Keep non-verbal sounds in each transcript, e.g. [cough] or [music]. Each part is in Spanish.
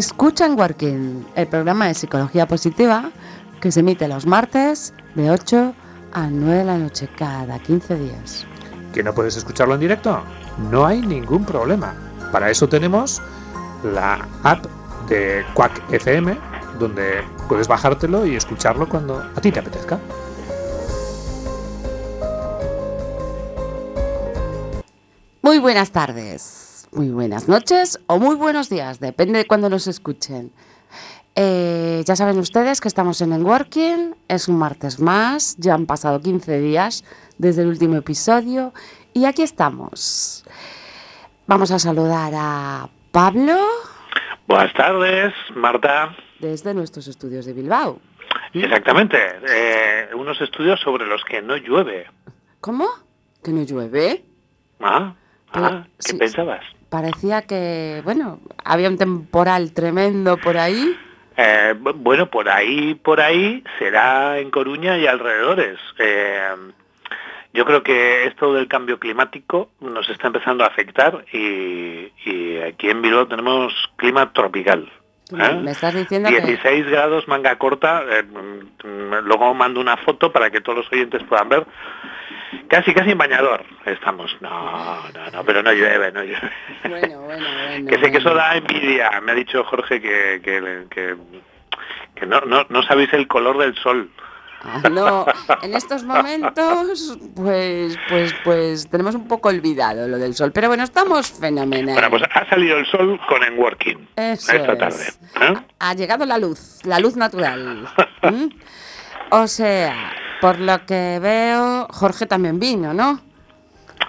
Escucha en Working, el programa de psicología positiva que se emite los martes de 8 a 9 de la noche cada 15 días. ¿Que no puedes escucharlo en directo? No hay ningún problema. Para eso tenemos la app de Quack FM, donde puedes bajártelo y escucharlo cuando a ti te apetezca. Muy buenas tardes, muy buenas noches o muy buenos días, depende de cuando nos escuchen. Eh, ya saben ustedes que estamos en Working, es un martes más, ya han pasado 15 días desde el último episodio y aquí estamos. Vamos a saludar a Pablo. Buenas tardes, Marta. Desde nuestros estudios de Bilbao. Exactamente, eh, unos estudios sobre los que no llueve. ¿Cómo? ¿Que no llueve? Ah, ah, ¿qué sí, pensabas? Parecía que, bueno, había un temporal tremendo por ahí. Eh, bu- bueno, por ahí, por ahí será en Coruña y alrededores. Eh, yo creo que esto del cambio climático nos está empezando a afectar y, y aquí en Bilbao tenemos clima tropical. ¿eh? Me estás diciendo que... 16 grados, manga corta. eh, mm, mm, luego mando una foto para que todos los oyentes puedan ver. Casi, casi en bañador estamos. No, no, no, pero no llueve, no llueve. Bueno, [laughs] bueno, bueno. que sé que eso da envidia. Me ha dicho Jorge que, que, que, que no, no, no sabéis el color del sol. Ah, No, en estos momentos, pues, pues, pues tenemos un poco olvidado lo del sol, pero bueno, estamos fenomenal. Bueno, pues ha salido el sol con En Working Eso esta es. tarde. ¿eh? Ha llegado la luz, la luz natural. ¿Mm? O sea, por lo que veo, Jorge también vino, ¿no?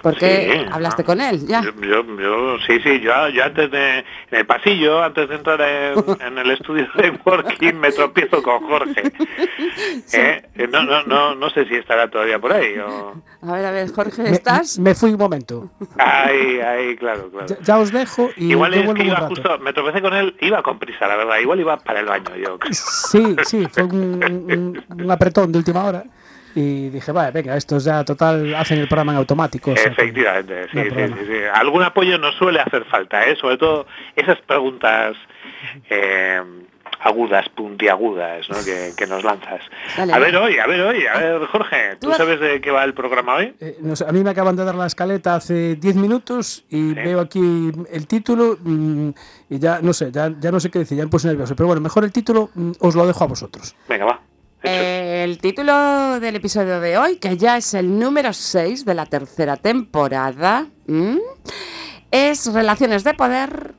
Porque Sí, hablaste con él, ya. Yo, yo, yo- sí, sí, yo, yo antes de, en el pasillo, antes de entrar en, [laughs] en el estudio de Working, me tropiezo con Jorge. [laughs] ¿Eh? Eh, No, no, no, no sé si estará todavía por ahí. o- A ver, a ver, Jorge, ¿estás? me fui un momento. Ahí, ahí, claro, claro. Ya, ya os dejo y Igual es que iba justo, me tropecé con él, iba con prisa, la verdad. Igual iba para el baño, yo creo. Sí, sí, fue un, un- un apretón de última hora. Y dije, vale, venga, estos ya total hacen el programa en automático. o sea que- Efectivamente, sí, no sí, sí, sí. Algún apoyo nos suele hacer falta, ¿eh? sobre todo esas preguntas eh, agudas, puntiagudas, ¿no? que, que nos lanzas. Dale, a ver hoy, a ver hoy, a ver Jorge, ¿tú sabes de qué va el programa hoy? Eh, no sé, a mí me acaban de dar la escaleta hace 10 minutos y veo aquí el título mm, y ya no sé, ya, ya no sé qué decir, ya me puse nervioso. Pero bueno, mejor el título mm, os lo dejo a vosotros. Venga, va. El título del episodio de hoy, que ya es el número 6 de la tercera temporada, ¿m? es Relaciones de Poder,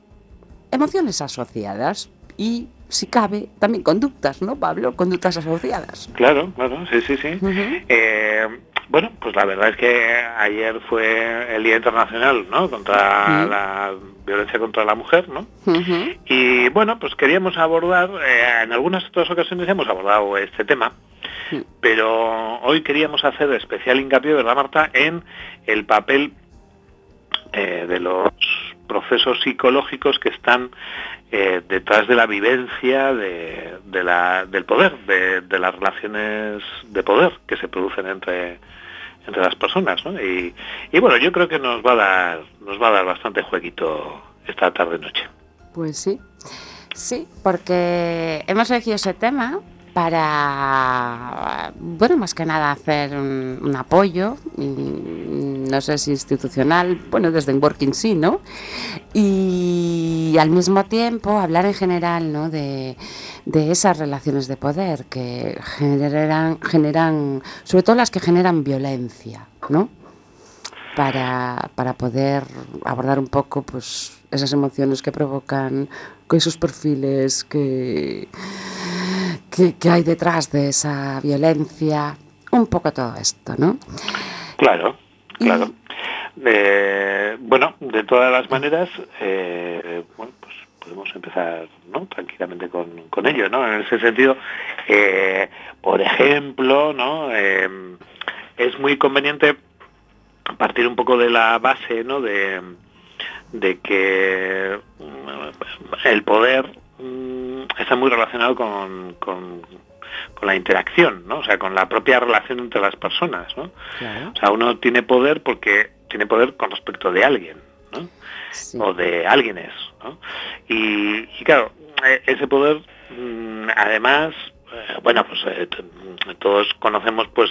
Emociones Asociadas y, si cabe, también conductas, ¿no, Pablo? Conductas asociadas. Claro, claro, sí, sí, sí. Eh, bueno, pues la verdad es que ayer fue el Día Internacional, ¿no? Contra la violencia contra la mujer, ¿no? Y bueno, pues queríamos abordar, eh, en algunas otras ocasiones hemos abordado este tema, pero hoy queríamos hacer especial hincapié, ¿verdad Marta?, en el papel eh, de los procesos psicológicos que están eh, detrás de la vivencia de, la- del poder, de, las relaciones de poder que se producen entre entre las personas, ¿no? Y, y bueno, yo creo que nos va a dar nos va a dar bastante jueguito esta tarde noche. Pues sí, sí, porque hemos elegido ese tema para, bueno, más que nada hacer un, apoyo, no sé si institucional, bueno, desde en Working sí, ¿no? Y al mismo tiempo hablar en general, ¿no? De, de esas relaciones de poder que generan, generan, sobre todo las que generan violencia, ¿no? para, para poder abordar un poco pues esas emociones que provocan, esos perfiles que, que, que hay detrás de esa violencia, un poco todo esto, ¿no? Claro, Y- claro. Eh, bueno, de todas las maneras, eh, bueno, pues podemos empezar ¿no? tranquilamente con, con ello, ¿no? En ese sentido, eh, por ejemplo, ¿no? Es muy conveniente partir un poco de la base, ¿no? De, de que mm, el poder mm, está muy relacionado con, con, con la interacción, ¿no? O sea, con la propia relación entre las personas, ¿no? Claro. O sea, uno tiene poder porque tiene poder con respecto de alguien, ¿no? O de alguienes, ¿no? Y, claro, e, ese poder, mm, además, eh, bueno, pues eh, todos conocemos pues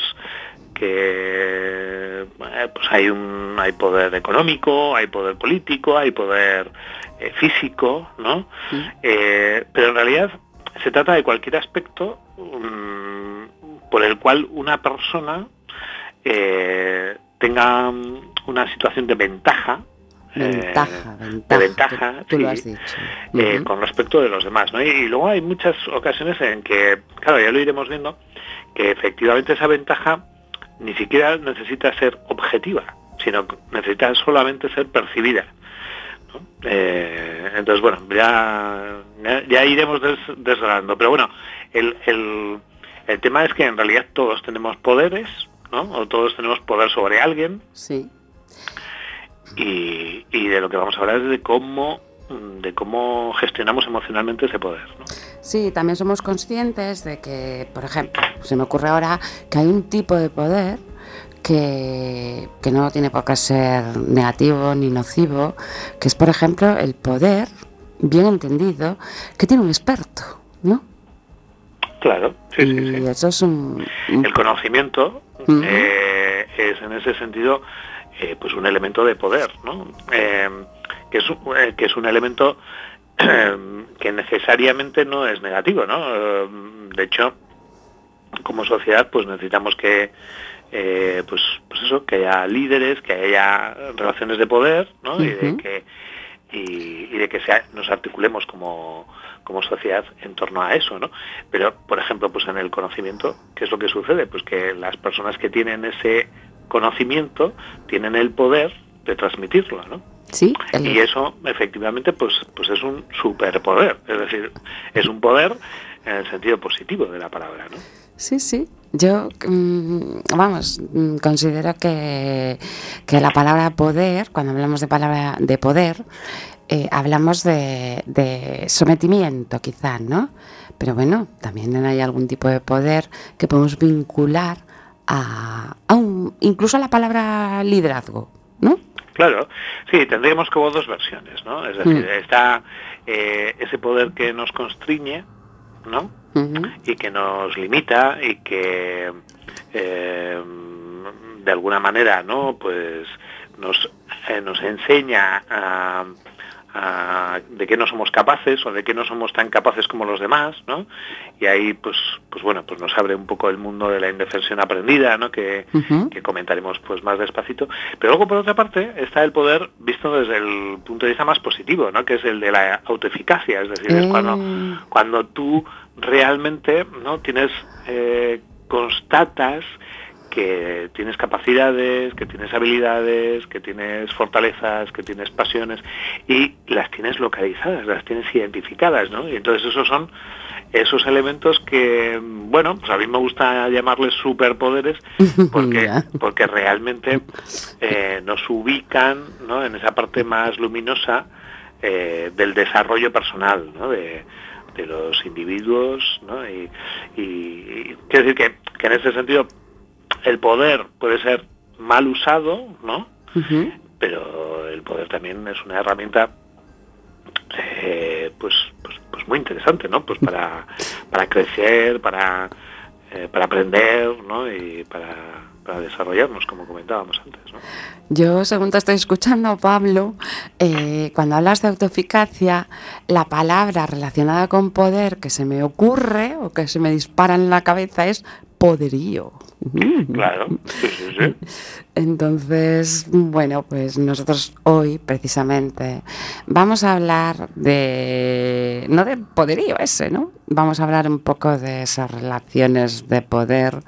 que eh, pues hay un hay poder económico, hay poder político, hay poder físico, ¿no? pero en realidad se trata de cualquier aspecto mm, por el cual una persona eh, tenga una situación de ventaja Ventaja, de ventaja eh, con respecto de los demás. Y, luego hay muchas ocasiones en que, claro, ya lo iremos viendo, que efectivamente esa ventaja ni siquiera necesita ser objetiva, sino necesita solamente ser percibida. Eh, entonces, bueno, ya, ya, iremos des, Pero bueno, el, el, el tema es que en realidad todos tenemos poderes, ¿no? O todos tenemos poder sobre alguien. Sí. Y, y, de lo que vamos a hablar es de cómo de cómo gestionamos emocionalmente ese poder. ¿no? Sí, también somos conscientes de que, por ejemplo, se me ocurre ahora que hay un tipo de poder que, que no tiene por qué ser negativo ni nocivo, que es, por ejemplo, el poder, bien entendido, que tiene un experto, ¿no? Claro, sí, sí, sí. Eso es un, El conocimiento eh, es en ese sentido eh, pues un elemento de poder, ¿no? Eh, que, es, que es un elemento que necesariamente no es negativo, ¿no? De hecho, como sociedad, pues necesitamos que pues, pues eso, que haya líderes, que haya relaciones de poder, ¿no? Y de que y, de que nos articulemos como, como sociedad en torno a eso, ¿no? Pero, por ejemplo, pues en el conocimiento, ¿qué es lo que sucede? Pues que las personas que tienen ese conocimiento tienen el poder de transmitirlo, ¿no? Sí. Y eso, efectivamente, pues, pues es un superpoder, es decir, es un poder en el sentido positivo de la palabra, ¿no? Sí, sí. Yo, mm, vamos, mm, considero que, que la palabra poder, cuando hablamos de palabra de poder, eh, hablamos de, sometimiento, quizás, ¿no? Pero bueno, también hay algún tipo de poder que podemos vincular a, un, incluso a la palabra liderazgo, ¿no? Claro, sí, tendríamos como dos versiones, ¿no? Es decir, mm. está eh, ese poder que nos constriñe, ¿no? Y que nos limita y que eh, de alguna manera, ¿no? Pues nos, nos enseña a de qué no somos capaces o de qué no somos tan capaces como los demás, ¿no? Y ahí, pues, pues bueno, pues nos abre un poco el mundo de la indefensión aprendida, ¿no? Que, comentaremos pues más despacito. Pero luego, por otra parte, está el poder visto desde el punto de vista más positivo, ¿no? Que es el de la autoeficacia, es decir, es cuando, mm. cuando tú realmente, ¿no? Tienes, eh, constatas que tienes capacidades, que tienes habilidades, que tienes fortalezas, que tienes pasiones y las tienes localizadas, las tienes identificadas, ¿no? Y entonces esos son esos elementos que, bueno, pues a mí me gusta llamarles superpoderes [laughs] porque, porque realmente eh, nos ubican ¿no? en esa parte más luminosa eh, del desarrollo personal, ¿no? De, los individuos, ¿no? Y, y, quiero decir que, que en ese sentido el poder puede ser mal usado, ¿no? Pero el poder también es una herramienta eh, pues, pues, pues, muy interesante, ¿no? Pues para, para crecer, para, eh, para aprender, ¿no? Y para, para desarrollarnos, como comentábamos antes. ¿no? Yo, según te estoy escuchando, Pablo, eh, cuando hablas de autoeficacia, la palabra relacionada con poder que se me ocurre o que se me dispara en la cabeza es poderío. Claro, Entonces, bueno, pues nosotros hoy precisamente vamos a hablar de, no de poderío ese, ¿no? Vamos a hablar un poco de esas relaciones de poder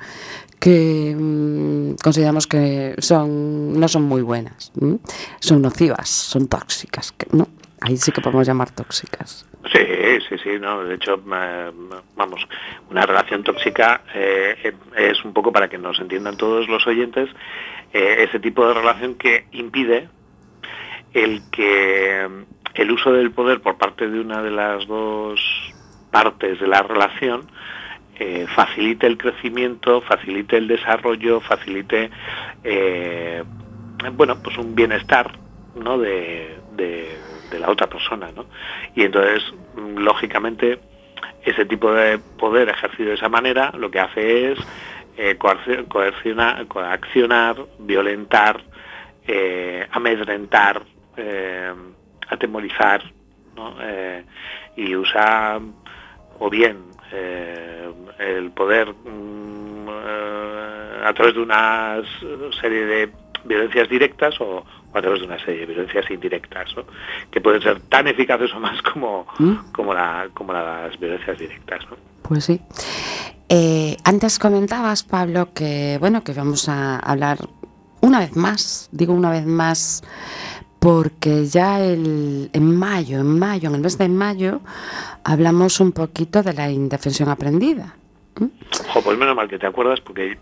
que mm, consideramos que son no son muy buenas, son nocivas, son tóxicas, ¿no? Ahí sí que podemos llamar tóxicas. Sí, sí, sí, no. De hecho, vamos, una relación tóxica eh, es un poco para que nos entiendan todos los oyentes eh, ese tipo de relación que impide el que el uso del poder por parte de una de las dos partes de la relación eh, facilite el crecimiento, facilite el desarrollo, facilite bueno pues un bienestar ¿no? de, la otra persona. ¿no? Y entonces, mm, lógicamente, ese tipo de poder ejercido de esa manera lo que hace es eh, coercionar, coaccionar, violentar, eh, amedrentar, eh, atemorizar, ¿no? y usa o bien el poder mm, a través de una serie de violencias directas o, a través de una serie de violencias indirectas, que pueden ser tan eficaces o más como, ¿Mm? como, la, como las violencias directas. Pues sí. Eh, antes comentabas, Pablo, que bueno, que vamos a hablar una vez más, digo una vez más, porque ya el, en mayo, en mayo, en el mes de mayo, hablamos un poquito de la indefensión aprendida. Pues menos mal que te acuerdas, porque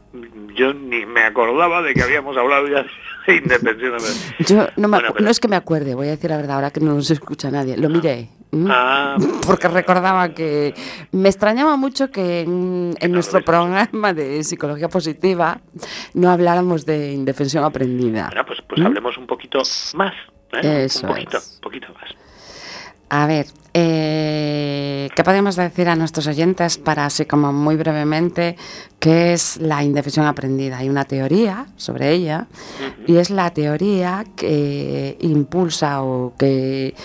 yo ni me acordaba de que habíamos hablado ya de. Yo no, no es que me acuerde, voy a decir la verdad, ahora que no nos escucha nadie, lo miré, Ah. Porque recordaba que me extrañaba mucho que en, nuestro programa de psicología positiva no habláramos de indefensión aprendida. Bueno, pues, pues ¿Mm? hablemos un poquito más. ¿eh? un poquito, poquito más. A ver, eh, ¿qué podemos decir a nuestros oyentes para, así como muy brevemente, qué es la indefensión aprendida? Hay una teoría sobre ella y es la teoría que impulsa o que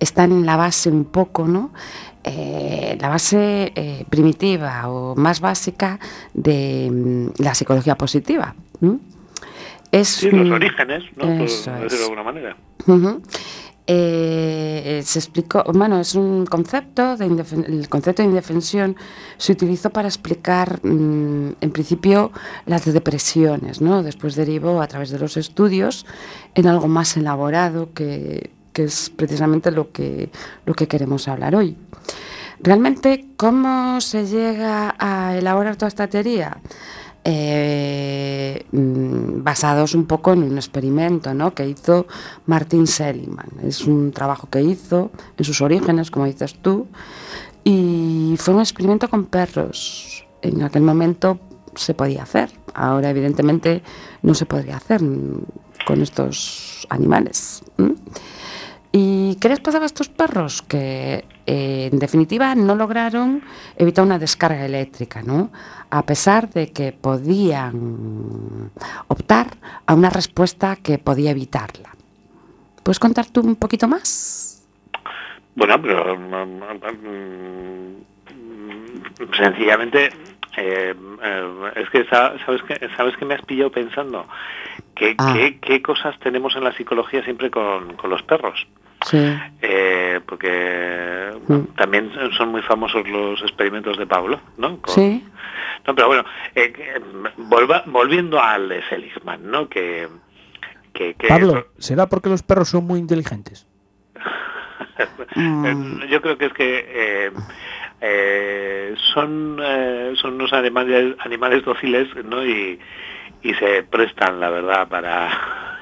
está en la base un poco, ¿no? Eh, la base eh, primitiva o más básica de mm, la psicología positiva. Es sí, los orígenes, ¿no? Por decirlo de alguna manera. Eh, se explicó, bueno, es un concepto, de el concepto de indefensión se utilizó para explicar, mm, en principio, las depresiones, ¿no? Después derivó a través de los estudios en algo más elaborado que que es precisamente lo que, lo que queremos hablar hoy. Realmente, ¿cómo se llega a elaborar toda esta teoría? Eh, mm, basados un poco en un experimento ¿no? que hizo Martin Seligman. Es un trabajo que hizo en sus orígenes, como dices tú, y fue un experimento con perros. En aquel momento se podía hacer, ahora evidentemente no se podría hacer con estos animales. ¿Y qué les pasaba a estos perros? Que eh, en definitiva no lograron evitar una descarga eléctrica, ¿no? A pesar de que podían optar a una respuesta que podía evitarla. ¿Puedes contar tú un poquito más? Bueno, pero mm, mm, mm, sencillamente eh, eh, es que sabes que sabes que me has pillado pensando que ah. qué, cosas tenemos en la psicología siempre con, con los perros Sí. Eh, porque mm. también son muy famosos los experimentos de Pablo, ¿no? sí. No, pero bueno, eh, volviendo al de Seligman, ¿no? Que, Pablo, ¿será porque los perros son muy inteligentes? [laughs] Mm. Yo creo que es que eh, son son unos animales animales dóciles, ¿no? Y, y se prestan, la verdad, para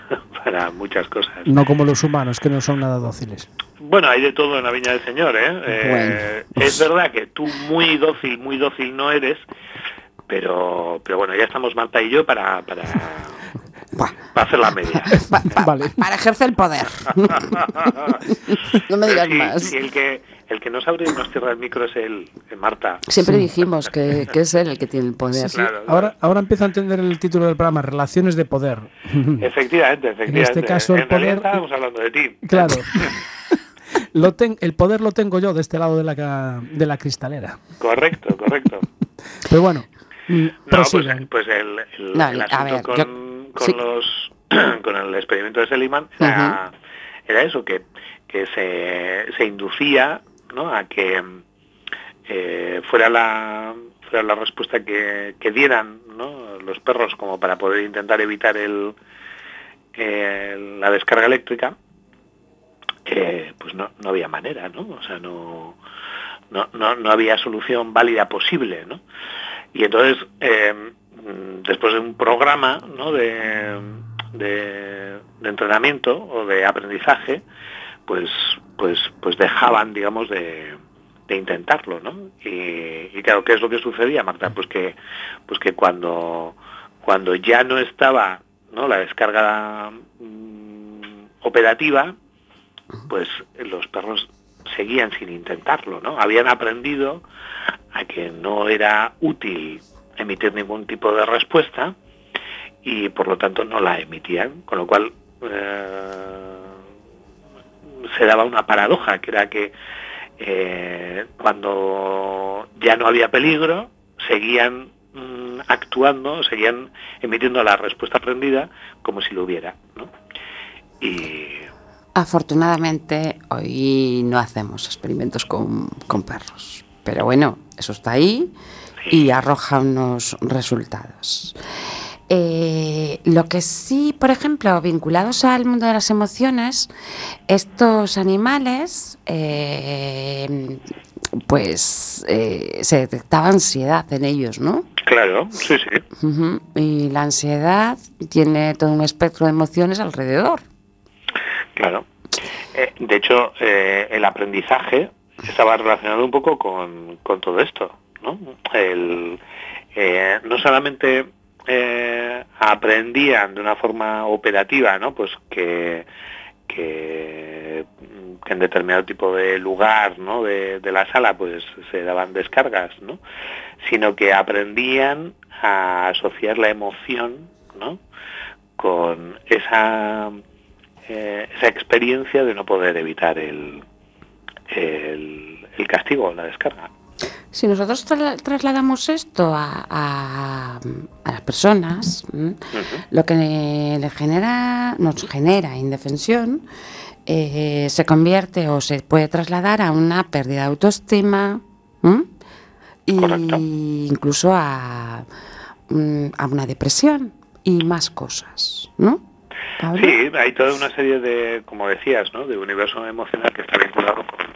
[laughs] para muchas cosas. No como los humanos, que no son nada dóciles. Bueno, hay de todo en la Viña del Señor, ¿eh? eh es verdad que tú muy dócil, muy dócil no eres, pero, pero bueno, ya estamos Marta y yo para, para, para hacer la media. [laughs] Para ejercer el poder. [laughs] no me digas más. el que el que nos abre y nos cierra el micro es el, Marta. Siempre dijimos que, es él el que tiene el poder. Ahora, ahora empiezo a entender el título del programa, Relaciones de Poder. Efectivamente, [laughs] efectivamente. En este caso el poder... estábamos hablando de ti. Claro. lo el poder lo tengo yo de este lado de la, de la cristalera. Correcto, correcto. Pero bueno, mm, no, pues, pues, el, asunto con, los, [clears throat] con el experimento de Seligman era, era eso, que, que se, se inducía a que eh, fuera la fuera la respuesta que, dieran los perros como para poder intentar evitar el, la descarga eléctrica pues no, no había manera no o sea no no, no, había solución válida posible ¿no? y entonces eh, después de un programa ¿no? de, de, de entrenamiento o de aprendizaje pues pues pues dejaban digamos de, intentarlo no y, claro qué es lo que sucedía Marta pues que pues que cuando cuando ya no estaba no la descarga mm, operativa, pues los perros seguían sin intentarlo, ¿no? Habían aprendido a que no era útil emitir ningún tipo de respuesta y por lo tanto no la emitían, con lo cual eh, se daba una paradoja, que era que eh, cuando ya no había peligro, seguían mm, actuando, seguían emitiendo la respuesta aprendida como si lo hubiera. Y... Afortunadamente hoy no hacemos experimentos con, con perros, pero bueno, eso está ahí y arroja unos resultados. Eh, lo que sí, por ejemplo, vinculados al mundo de las emociones, estos animales, eh, pues eh, se detectaba ansiedad en ellos, ¿no? Claro, sí, sí. Y la ansiedad tiene todo un espectro de emociones alrededor. Claro. de hecho, el aprendizaje estaba relacionado un poco con, con todo esto, ¿no? El, no solamente eh, aprendían de una forma operativa, ¿no? Pues que, que, en determinado tipo de lugar, ¿no? De, la sala, pues se daban descargas, ¿no? Sino que aprendían a asociar la emoción, ¿no? Con esa, eh, esa experiencia de no poder evitar el, el, el castigo, la descarga. Si nosotros trasladamos esto a, las personas, lo que le genera, nos genera indefensión eh, se convierte o se puede trasladar a una pérdida de autoestima y incluso a, a, una depresión y más cosas, ¿no? Sí, hay toda una serie de, como decías, ¿no? de universo emocional que está vinculado con,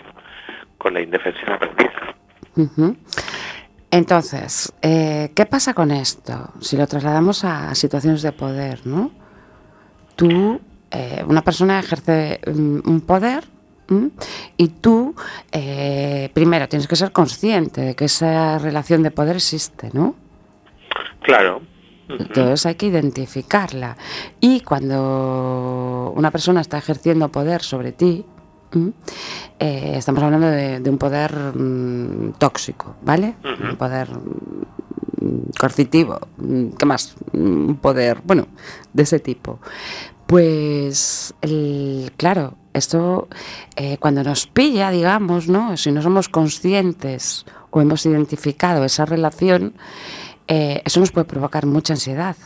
con la indefensión Entonces, eh, ¿qué pasa con esto? Si lo trasladamos a situaciones de poder, ¿no? Tú, eh, una persona ejerce mm, un poder y tú, eh, primero, tienes que ser consciente de que esa relación de poder existe, ¿no? Claro. Entonces hay que identificarla. Y cuando una persona está ejerciendo poder sobre ti, eh, estamos hablando de, un poder mm, tóxico, ¿vale? Un poder mm, coercitivo, mm, ¿qué más? Un poder, bueno, de ese tipo. Pues, el, claro, esto eh, cuando nos pilla, digamos, ¿no? Si no somos conscientes o hemos identificado esa relación, eh, eso nos puede provocar mucha ansiedad.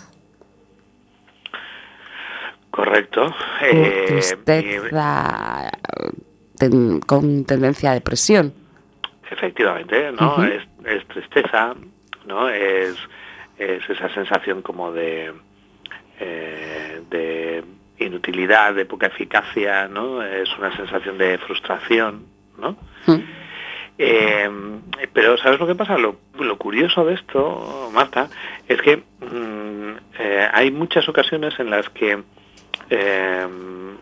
Correcto. Eh, tristeza con tendencia a depresión. Efectivamente, ¿no? es, tristeza, ¿no? Es, esa sensación como de, eh, de inutilidad, de poca eficacia, ¿no? Es una sensación de frustración, ¿no? Eh, pero ¿sabes lo que pasa? Lo, curioso de esto, Marta, es que mm, hay muchas ocasiones en las que Em,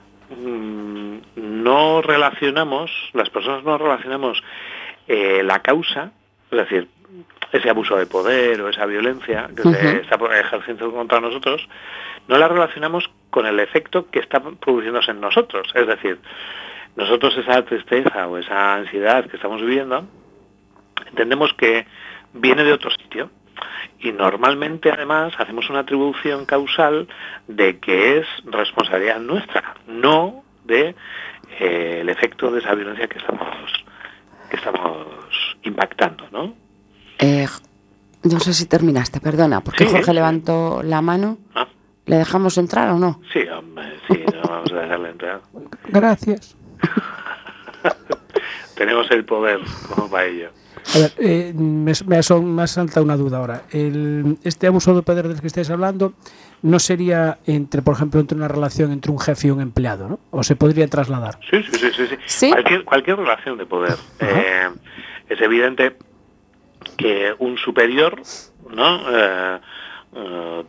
no relacionamos, las personas no relacionamos eh, la causa, es decir, ese abuso de poder o esa violencia que se está ejerciendo contra nosotros, no la relacionamos con el efecto que está produciéndose en nosotros. Es decir, nosotros esa tristeza o esa ansiedad que estamos viviendo, entendemos que viene de otro sitio, y normalmente además hacemos una atribución causal de que es responsabilidad nuestra, no de eh, el efecto de esa violencia que estamos que estamos impactando, ¿no? Eh, no sé si terminaste, perdona, porque Jorge levantó la mano. Ah. ¿Le dejamos entrar o no? Sí, hombre, sí, no vamos a dejarle entrar. Gracias. [laughs] Tenemos el poder como para ello. A ver, eh, me, me, son, me salta una duda ahora. El, este abuso de poder del que estáis hablando no sería entre, por ejemplo, entre una relación entre un jefe y un empleado, ¿no? ¿O se podría trasladar? Sí, sí, sí, sí. ¿Sí? Cualquier, cualquier, relación de poder. Eh, es evidente que un superior, ¿no? Eh, eh,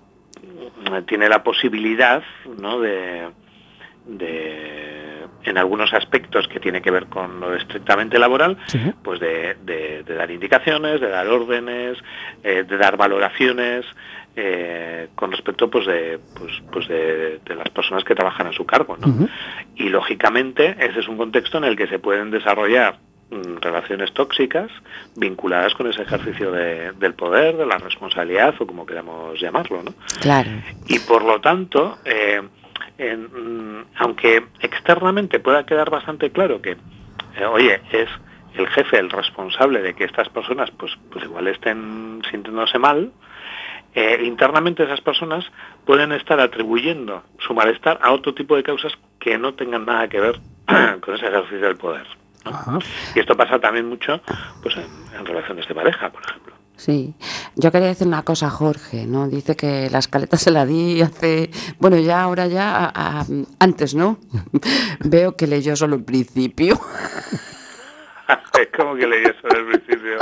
tiene la posibilidad, ¿no? De, de en algunos aspectos que tiene que ver con lo estrictamente laboral, pues de, dar indicaciones, de dar órdenes, eh, de dar valoraciones eh, con respecto pues de, pues, pues de, las personas que trabajan a su cargo. Y lógicamente ese es un contexto en el que se pueden desarrollar mm, relaciones tóxicas vinculadas con ese ejercicio del poder, de la responsabilidad o como queramos llamarlo. ¿no? Claro. Y por lo tanto, eh, Mm, aunque externamente pueda quedar bastante claro que, eh, oye, es el jefe el responsable de que estas personas pues, pues igual estén sintiéndose mal, eh, internamente esas personas pueden estar atribuyendo su malestar a otro tipo de causas que no tengan nada que ver [clears throat] con ese ejercicio del poder. Y esto pasa también mucho pues, en relaciones de pareja, por ejemplo. Sí, yo quería decir una cosa, Jorge, ¿no? Dice que la escaleta se la di hace, bueno, ya ahora ya, antes, ¿no? [laughs] Veo que leyó solo el principio. [laughs] ¿Cómo que leyó solo el principio?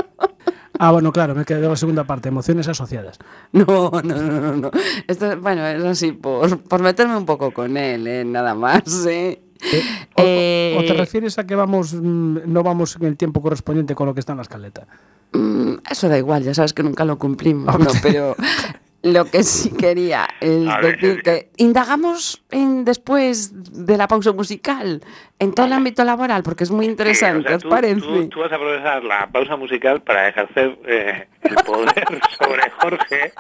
Ah, bueno, claro, me quedé la segunda parte, emociones asociadas. [laughs] No, no, no, no. Esto, bueno, es así, por, por meterme un poco con él, ¿eh? nada más, ¿eh? Eh, o, te eh, refieres a que vamos mm, no vamos en el tiempo correspondiente con lo que está en la escaleta? Mm, eso da igual, ya sabes que nunca lo cumplimos, pero [laughs] lo que sí quería es decir que indagamos en, después de la pausa musical en todo el ámbito laboral, porque es muy interesante, ¿os parece? Tú, vas a aprovechar la pausa musical para ejercer eh, el poder [laughs] sobre Jorge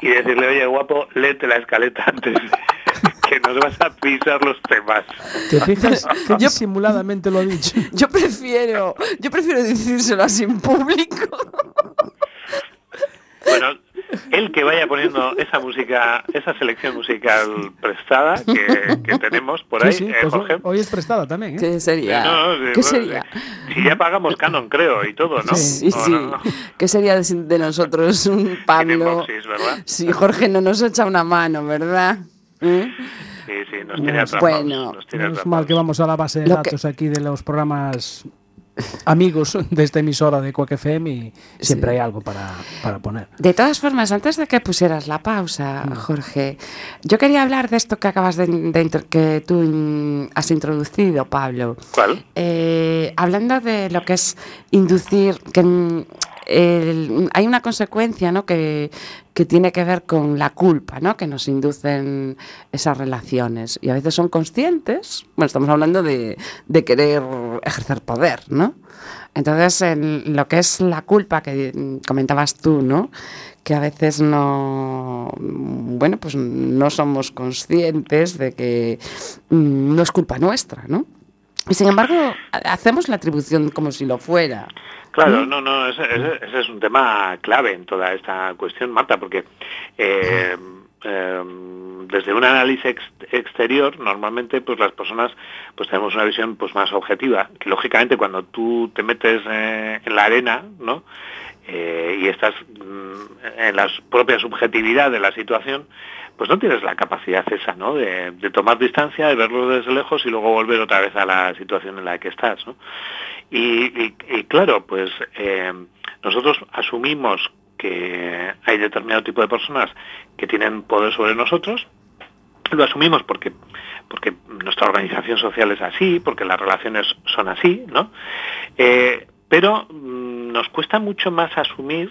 y decirle, oye, guapo, léete la escaleta antes que nos vas a pisar los temas. ¿Te fijas [laughs] que yo simuladamente lo he dicho? Yo prefiero, yo prefiero decírselo así en público. Bueno, el que vaya poniendo esa música, esa selección musical prestada que, tenemos por ahí, eh, pues Jorge. Hoy es prestada también, ¿eh? ¿Qué sería? ¿Qué sería? Si ya pagamos canon, creo, y todo, ¿no? Sí, sí. ¿Qué sería de, nosotros un Pablo? Si Jorge no nos echa una mano, ¿verdad? ¿Eh? Sí, sí, nos tiene atrapados. Bueno, es mal que vamos a la base de datos aquí de los programas amigos de esta emisora de Quack FM y siempre hay algo para, poner. De todas formas, antes de que pusieras la pausa, mm. Jorge, yo quería hablar de esto que acabas de, que tú has introducido, Pablo. ¿Cuál? Eh, hablando de lo que es inducir, que hay una consecuencia ¿no? que, que tiene que ver con la culpa ¿no? que nos inducen esas relaciones. Y a veces son conscientes, bueno, estamos hablando de, de querer ejercer poder, ¿no? Entonces, en lo que es la culpa que comentabas tú, ¿no? Que a veces no, bueno, pues no somos conscientes de que mm, no es culpa nuestra, ¿no? Y sin embargo, hacemos la atribución como si lo fuera. Claro, no, no, ese, es un tema clave en toda esta cuestión, Marta, porque eh, [laughs] em, desde un análisis exterior, normalmente, pues las personas, pues tenemos una visión, pues más objetiva, que lógicamente cuando tú te metes eh, en la arena, ¿no? Eh, y estás mm, en la propia subjetividad de la situación, pues no tienes la capacidad esa, ¿no? De, tomar distancia, de verlo desde lejos y luego volver otra vez a la situación en la que estás, ¿no? Y, claro, pues eh, nosotros asumimos que hay determinado tipo de personas que tienen poder sobre nosotros, lo asumimos porque porque nuestra organización social es así, porque las relaciones son así, ¿no? Eh, pero mm, nos cuesta mucho más asumir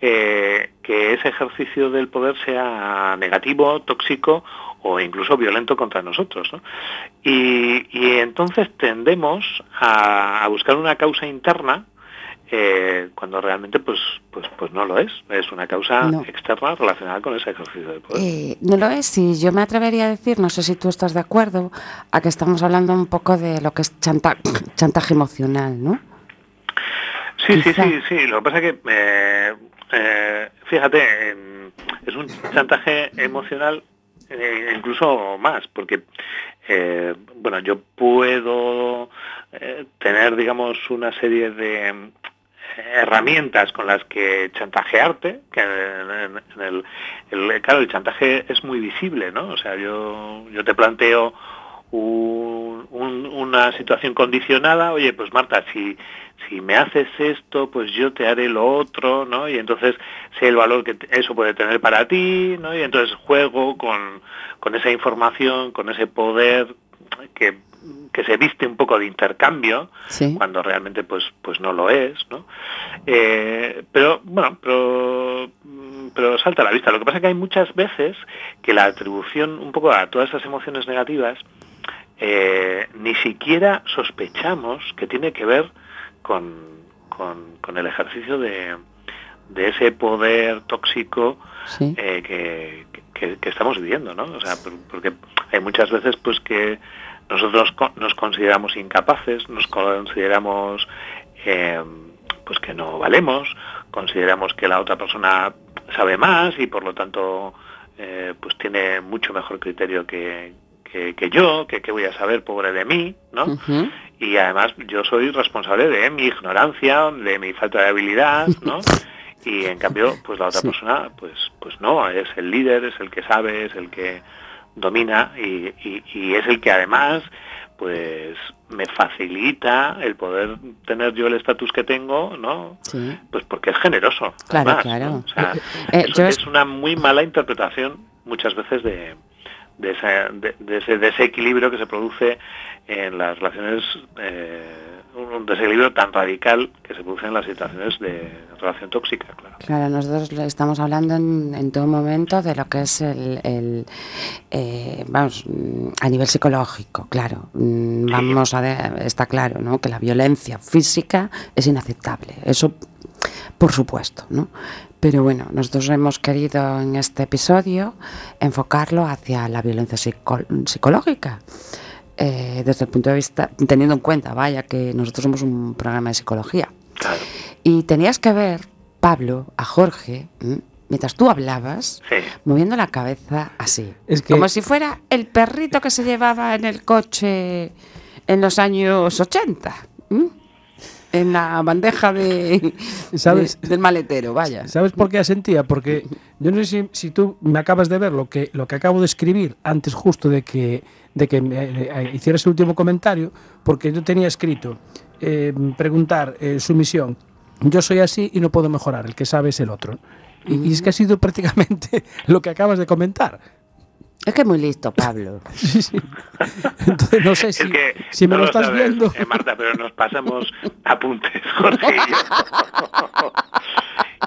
eh, que ese ejercicio del poder sea negativo, tóxico o incluso violento contra nosotros. Y, entonces tendemos a, buscar una causa interna eh, cuando realmente pues, pues, pues no lo es. Es una causa externa relacionada con ese ejercicio del poder. Eh, no lo es, y yo me atrevería a decir, no sé si tú estás de acuerdo, a que estamos hablando un poco de lo que es [coughs] chantaje emocional, ¿no? Sí, sí, sí, sí. Lo que pasa es que, eh, eh, fíjate, es un chantaje emocional eh, incluso más, porque, bueno, yo puedo tener, digamos, una serie de herramientas con las que chantajearte, que en, el, claro, el chantaje es muy visible, ¿no? O sea, yo, yo te planteo una situación condicionada, oye, pues Marta, si, si me haces esto, pues yo te haré lo otro, ¿no? Y entonces sé el valor que eso puede tener para ti, ¿no? Y entonces juego con, con esa información, con ese poder que, que se viste un poco de intercambio, cuando realmente pues, pues no lo es, ¿no? Eh, pero, bueno, pero, pero salta a la vista. Lo que pasa es que hay muchas veces que la atribución un poco a todas esas emociones negativas eh, ni siquiera sospechamos que tiene que ver con, con, el ejercicio de, de, ese poder tóxico eh, que, que, estamos viviendo, ¿no? O sea, porque hay muchas veces pues que nosotros nos consideramos incapaces, nos consideramos eh, pues que no valemos, consideramos que la otra persona sabe más y por lo tanto eh, pues tiene mucho mejor criterio que, que, yo, que, que voy a saber pobre de mí, ¿no? Y además yo soy responsable de mi ignorancia, de mi falta de habilidad, ¿no? [laughs] y en cambio pues la otra persona pues pues no es el líder es el que sabe es el que domina y, y, es el que además pues me facilita el poder tener yo el estatus que tengo, ¿no? Pues porque es generoso. Claro, claro. [laughs] Eh, eh, es una muy mala interpretación muchas veces de, de, ese, de, ese desequilibrio que se produce en las relaciones eh, un desequilibrio tan radical que se produce en las situaciones de relación tóxica, claro. Claro, nosotros estamos hablando en, todo momento de lo que es el, eh, vamos, a nivel psicológico, claro. Mm, vamos a está claro, ¿no? Que la violencia física es inaceptable, eso por supuesto, ¿no? Pero bueno, nosotros hemos querido en este episodio enfocarlo hacia la violencia psicológica. Eh, desde el punto de vista, teniendo en cuenta, vaya, que nosotros somos un programa de psicología. Y tenías que ver, Pablo, a Jorge, mientras tú hablabas, moviendo la cabeza así, como si fuera el perrito que se llevaba en el coche en los años 80. En la bandeja [laughs] de, del maletero, vaya. ¿Sabes por qué asentía? Porque yo no sé si, si, tú me acabas de ver lo que, lo que acabo de escribir antes justo de que de que me, eh, hicieras el último comentario, porque yo tenía escrito eh, preguntar eh, su misión. Yo soy así y no puedo mejorar, el que sabe es el otro. Y, es que ha sido [laughs] prácticamente lo que acabas de comentar. Es que es muy listo, Pablo. [laughs] sí, sí. Entonces no sé si, si me lo, estás viendo. Marta, pero nos pasamos apuntes, [laughs] Jorge. [laughs]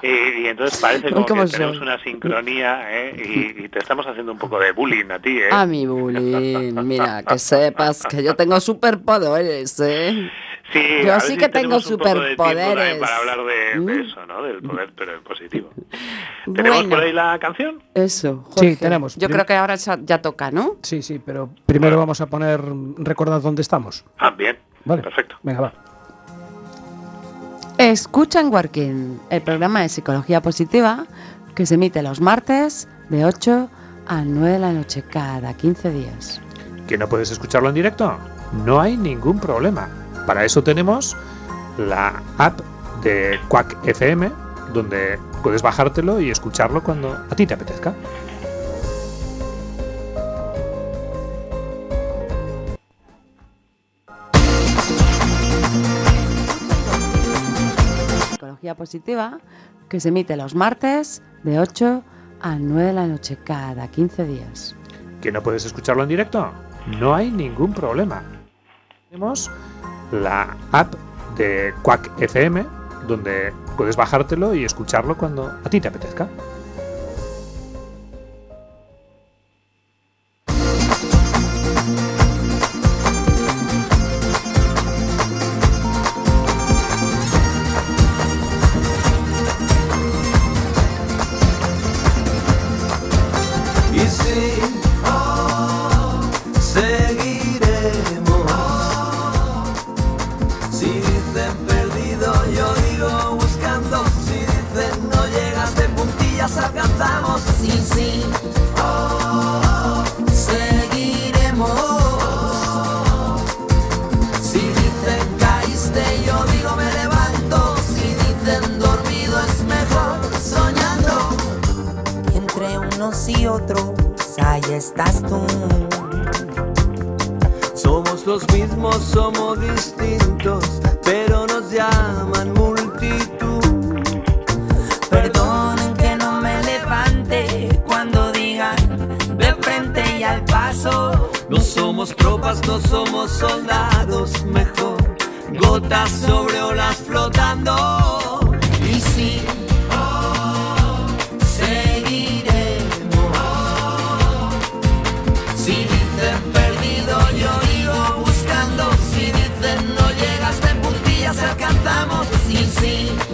y, entonces parece como que tenemos una sincronía ¿eh? y, te estamos haciendo un poco de bullying a ti. ¿eh? A mi bullying, mira, que sepas que yo tengo superpoderes. ¿eh? Sí, yo sí que tengo superpoderes. Para hablar de, ¿Mm? eso, ¿no? Del poder, pero el positivo. [laughs] ¿Tenemos por ahí la canción? Eso, Sí, tenemos. Yo creo que ahora ya toca, ¿no? Sí, sí, pero primero vamos a poner, recordad dónde estamos. Ah, bien. Vale. Perfecto. Venga, va. Escucha en Working, el programa de psicología positiva que se emite los martes de 8 a 9 de la noche cada 15 días. ¿Que no puedes escucharlo en directo? No hay ningún problema. Para eso tenemos la app de Quack FM, donde puedes bajártelo y escucharlo cuando a ti te apetezca. Positiva que se emite los martes de 8 a 9 de la noche cada 15 días. ¿Que no puedes escucharlo en directo? No hay ningún problema. Tenemos la app de Quack FM donde puedes bajártelo y escucharlo cuando a ti te apetezca. paso. No somos tropas, no somos soldados, mejor gotas sobre olas flotando. Y sí, oh, seguiremos. Si dicen perdido, yo digo buscando. Si dicen no llegas de puntillas, alcanzamos. Y sí.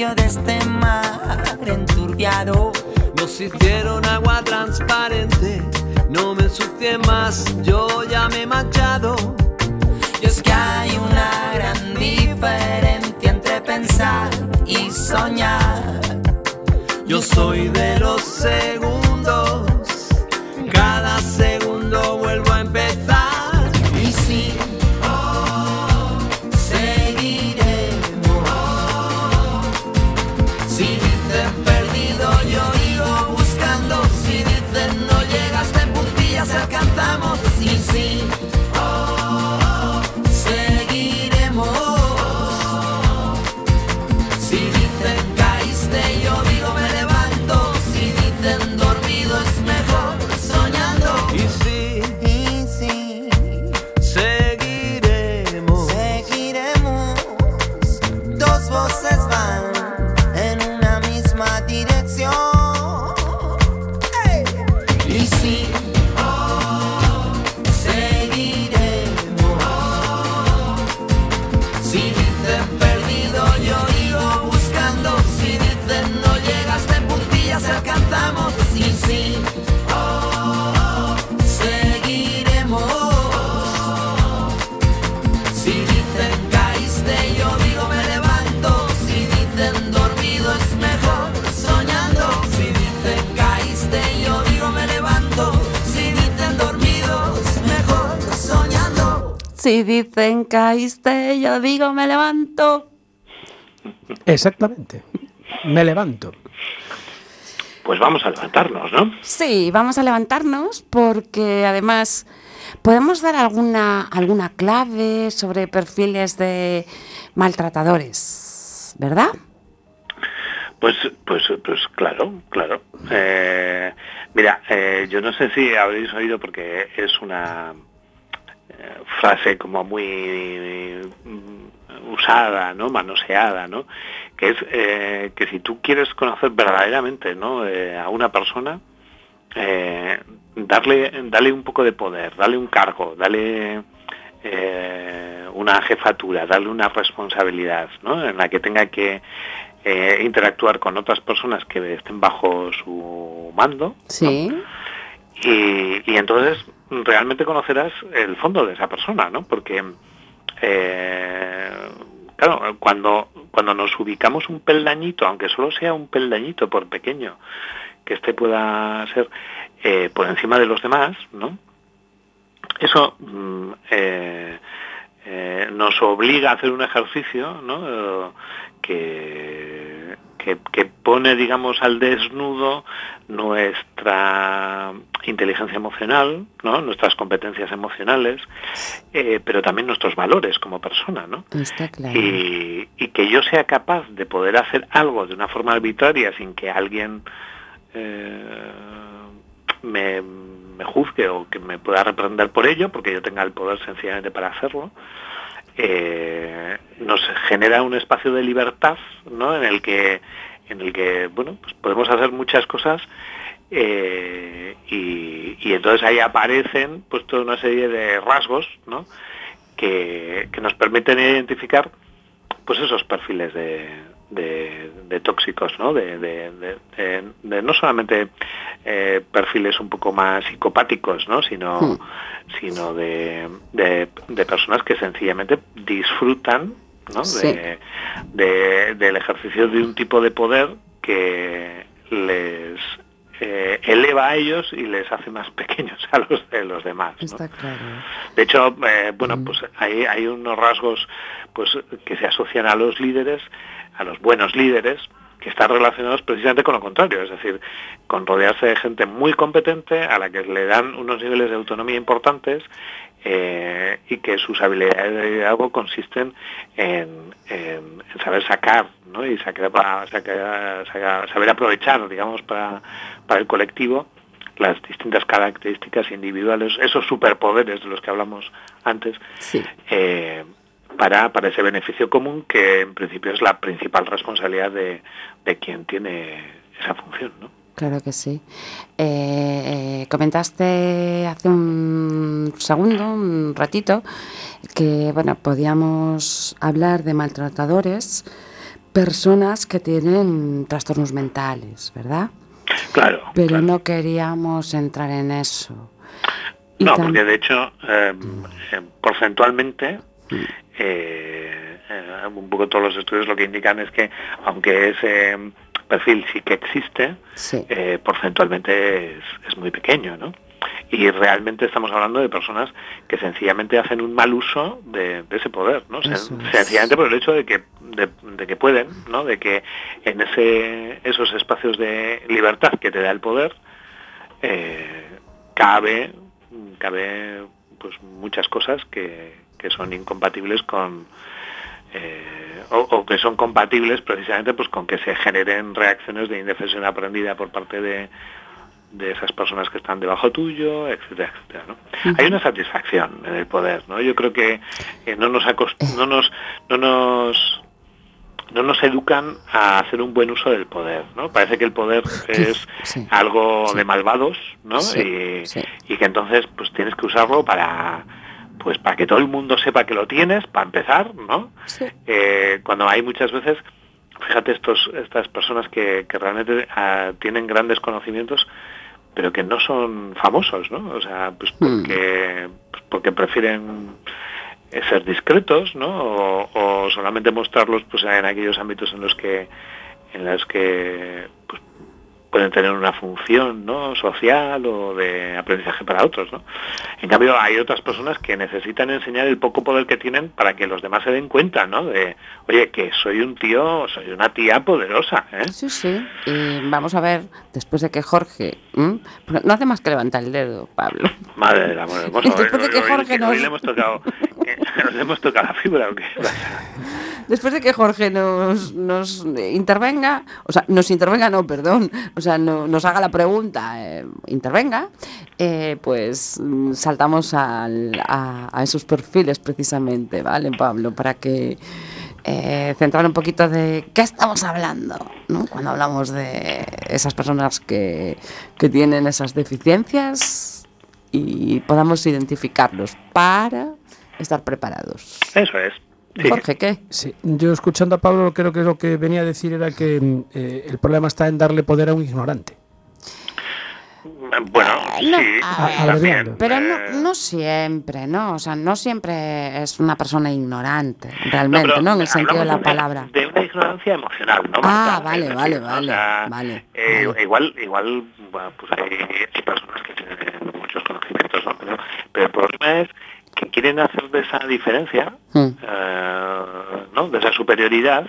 Medio de este mar enturbiado. Nos hicieron agua transparente, no me ensucie más, yo ya me he manchado. Y es que hay una gran diferencia entre pensar y soñar. Yo soy de los segundos, Si dicen caíste, yo digo me levanto. Exactamente. Me levanto. Pues vamos a levantarnos, ¿no? Sí, vamos a levantarnos porque además podemos dar alguna, alguna clave sobre perfiles de maltratadores, ¿verdad? Pues, pues, pues claro, claro. Eh, mira, eh, yo no sé si habréis oído porque es una frase como muy mm, usada, ¿no? Manoseada, ¿no? Que es eh, que si tú quieres conocer verdaderamente, ¿no? Eh, a una persona, eh, darle, darle un poco de poder, darle un cargo, darle eh, una jefatura, darle una responsabilidad, ¿no? En la que tenga que eh, interactuar con otras personas que estén bajo su mando. ¿no? Sí. Y, y entonces realmente conocerás el fondo de esa persona, ¿no? Porque, eh, claro, cuando, cuando nos ubicamos un peldañito, aunque solo sea un peldañito por pequeño que este pueda ser eh, por encima de los demás, ¿no? Eso mm, eh, nos obliga a hacer un ejercicio, ¿no? Que, que, que pone, digamos, al desnudo nuestra inteligencia emocional, ¿no? nuestras competencias emocionales, eh, pero también nuestros valores como persona, ¿no? Está claro. Y, y que yo sea capaz de poder hacer algo de una forma arbitraria sin que alguien eh, me, me juzgue o que me pueda reprender por ello, porque yo tenga el poder sencillamente para hacerlo, eh, nos genera un espacio de libertad, ¿no? En el que, en el que, bueno, pues podemos hacer muchas cosas eh, y, y entonces ahí aparecen, pues toda una serie de rasgos, ¿no? Que, que nos permiten identificar, pues esos perfiles de, de, de tóxicos, ¿no? De, de, no solamente eh, perfiles un poco más psicopáticos, ¿no? Sino, Hmm. sino de, de, personas que sencillamente disfrutan, ¿no? Sí. De, de- del ejercicio de un tipo de poder que les eh, eleva a ellos y les hace más [laughs] pequeños a los de los demás. ¿no? Está claro. De hecho, eh, bueno, pues hay, hay unos rasgos pues que se asocian a los líderes, a los buenos líderes, que están relacionados precisamente con lo contrario, es decir, con rodearse de gente muy competente a la que le dan unos niveles de autonomía importantes eh, y que sus habilidades de liderazgo consisten en, en- en saber sacar ¿no? y sacar, para- sacar- sacar- saber aprovechar, digamos, para, para el colectivo las distintas características individuales, esos superpoderes de los que hablamos antes, Sí. eh, para, para ese beneficio común que en principio es la principal responsabilidad de, de quien tiene esa función. ¿no? Claro que sí. Eh, eh, comentaste hace un segundo, un ratito, que bueno, podíamos hablar de maltratadores, personas que tienen trastornos mentales, ¿verdad? Claro. Pero claro. no queríamos entrar en eso. Y No, porque de hecho, eh, eh, porcentualmente, eh, eh, un poco todos los estudios lo que indican es que, aunque ese perfil sí que existe, Sí. eh, porcentualmente es, es muy pequeño, ¿no? Y realmente estamos hablando de personas que sencillamente hacen un mal uso de, de ese poder, ¿no? Sen-. Sencillamente por el hecho de que, de, de que pueden, ¿no? De que en ese, esos espacios de libertad que te da el poder, eh, cabe, cabe pues muchas cosas que, que son incompatibles con eh, o, o que son compatibles precisamente pues con que se generen reacciones de indefensión aprendida por parte de, de esas personas que están debajo tuyo, etcétera, etcétera. ¿no? Hay una satisfacción en el poder, ¿no? Yo creo que eh, no nos no nos no nos no nos educan a hacer un buen uso del poder, ¿no? Parece que el poder es sí. algo Sí. de malvados, ¿no? Sí, y, y que entonces pues tienes que usarlo para pues para que todo el mundo sepa que lo tienes, para empezar, ¿no? Sí. Eh, cuando hay muchas veces, fíjate estos estas personas que, que realmente ah, tienen grandes conocimientos, pero que no son famosos, ¿no? O sea, pues Hmm. porque pues porque prefieren eh, ser discretos, ¿no? O, o solamente mostrarlos pues en aquellos ámbitos en los que en los que pues, pueden tener una función ¿no? social o de aprendizaje para otros. ¿no? En cambio, hay otras personas que necesitan enseñar el poco poder que tienen para que los demás se den cuenta, ¿no? De, oye, que soy un tío, soy una tía poderosa, ¿eh? Sí, sí. Y vamos a ver, después de que Jorge... no hace más que levantar el dedo, Pablo. Madre del amor hermoso. Después de que hoy- Jorge hoy nos- le hemos tocado, le hemos tocado la fibra, ¿o qué? Después de que Jorge nos, nos intervenga, o sea, nos intervenga, no, perdón, o sea, no- nos haga la pregunta, eh, intervenga, eh, pues mm, saltamos al- a, esos perfiles precisamente, ¿vale, Pablo? Para que eh, centrar un poquito de qué estamos hablando, ¿no? Cuando hablamos de esas personas que, que tienen esas deficiencias y podamos identificarlos para estar preparados. Eso es. Sí. Jorge, ¿qué? Sí, yo escuchando a Pablo creo que lo que venía a decir era que mm, eh, el problema está en darle poder a un ignorante. Bueno, no, sí, a ver. también. Abreviando. Pero no, eh, no siempre, ¿no? O sea, no siempre es una persona ignorante, realmente, ¿no? En el sentido de la palabra. De una ignorancia emocional, ¿no? Ah, vale, vale, vale, O sea, vale, eh, vale. Igual, igual, bueno, pues hay, hay personas que tienen muchos conocimientos, ¿no? Pero, pero el problema es que quieren hacer de esa diferencia, Mm. eh, ¿no? De esa superioridad,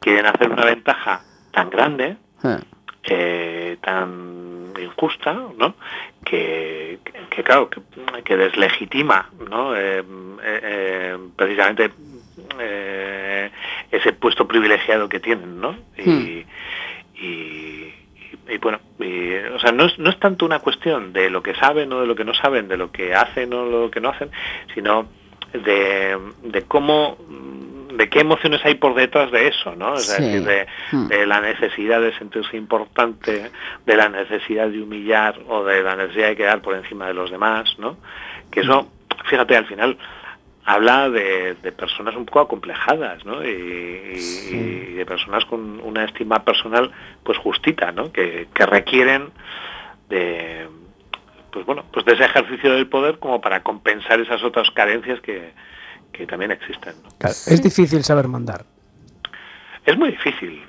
quieren hacer una ventaja tan grande Ah, eh, tan injusta, ¿no? Que, claro, que, que deslegitima, ¿no? Eh, eh, eh, precisamente eh, ese puesto privilegiado que tienen, ¿no? Y, y- y, bueno, y, o sea, no es, no es tanto una cuestión de lo que saben o de lo que no saben, de lo que hacen o lo que no hacen, sino de, de cómo de qué emociones hay por detrás de eso, ¿no? Es Sí. decir, de, Hmm. de la necesidad de sentirse importante, de la necesidad de humillar o de la necesidad de quedar por encima de los demás, ¿no? Que eso, fíjate, al final habla de, de personas un poco acomplejadas, ¿no? Y, y- y de personas con una estima personal pues justita, ¿no? Que, que requieren de pues bueno, pues de ese ejercicio del poder como para compensar esas otras carencias que, que también existen. ¿no? Claro, Es difícil saber mandar. Es muy difícil.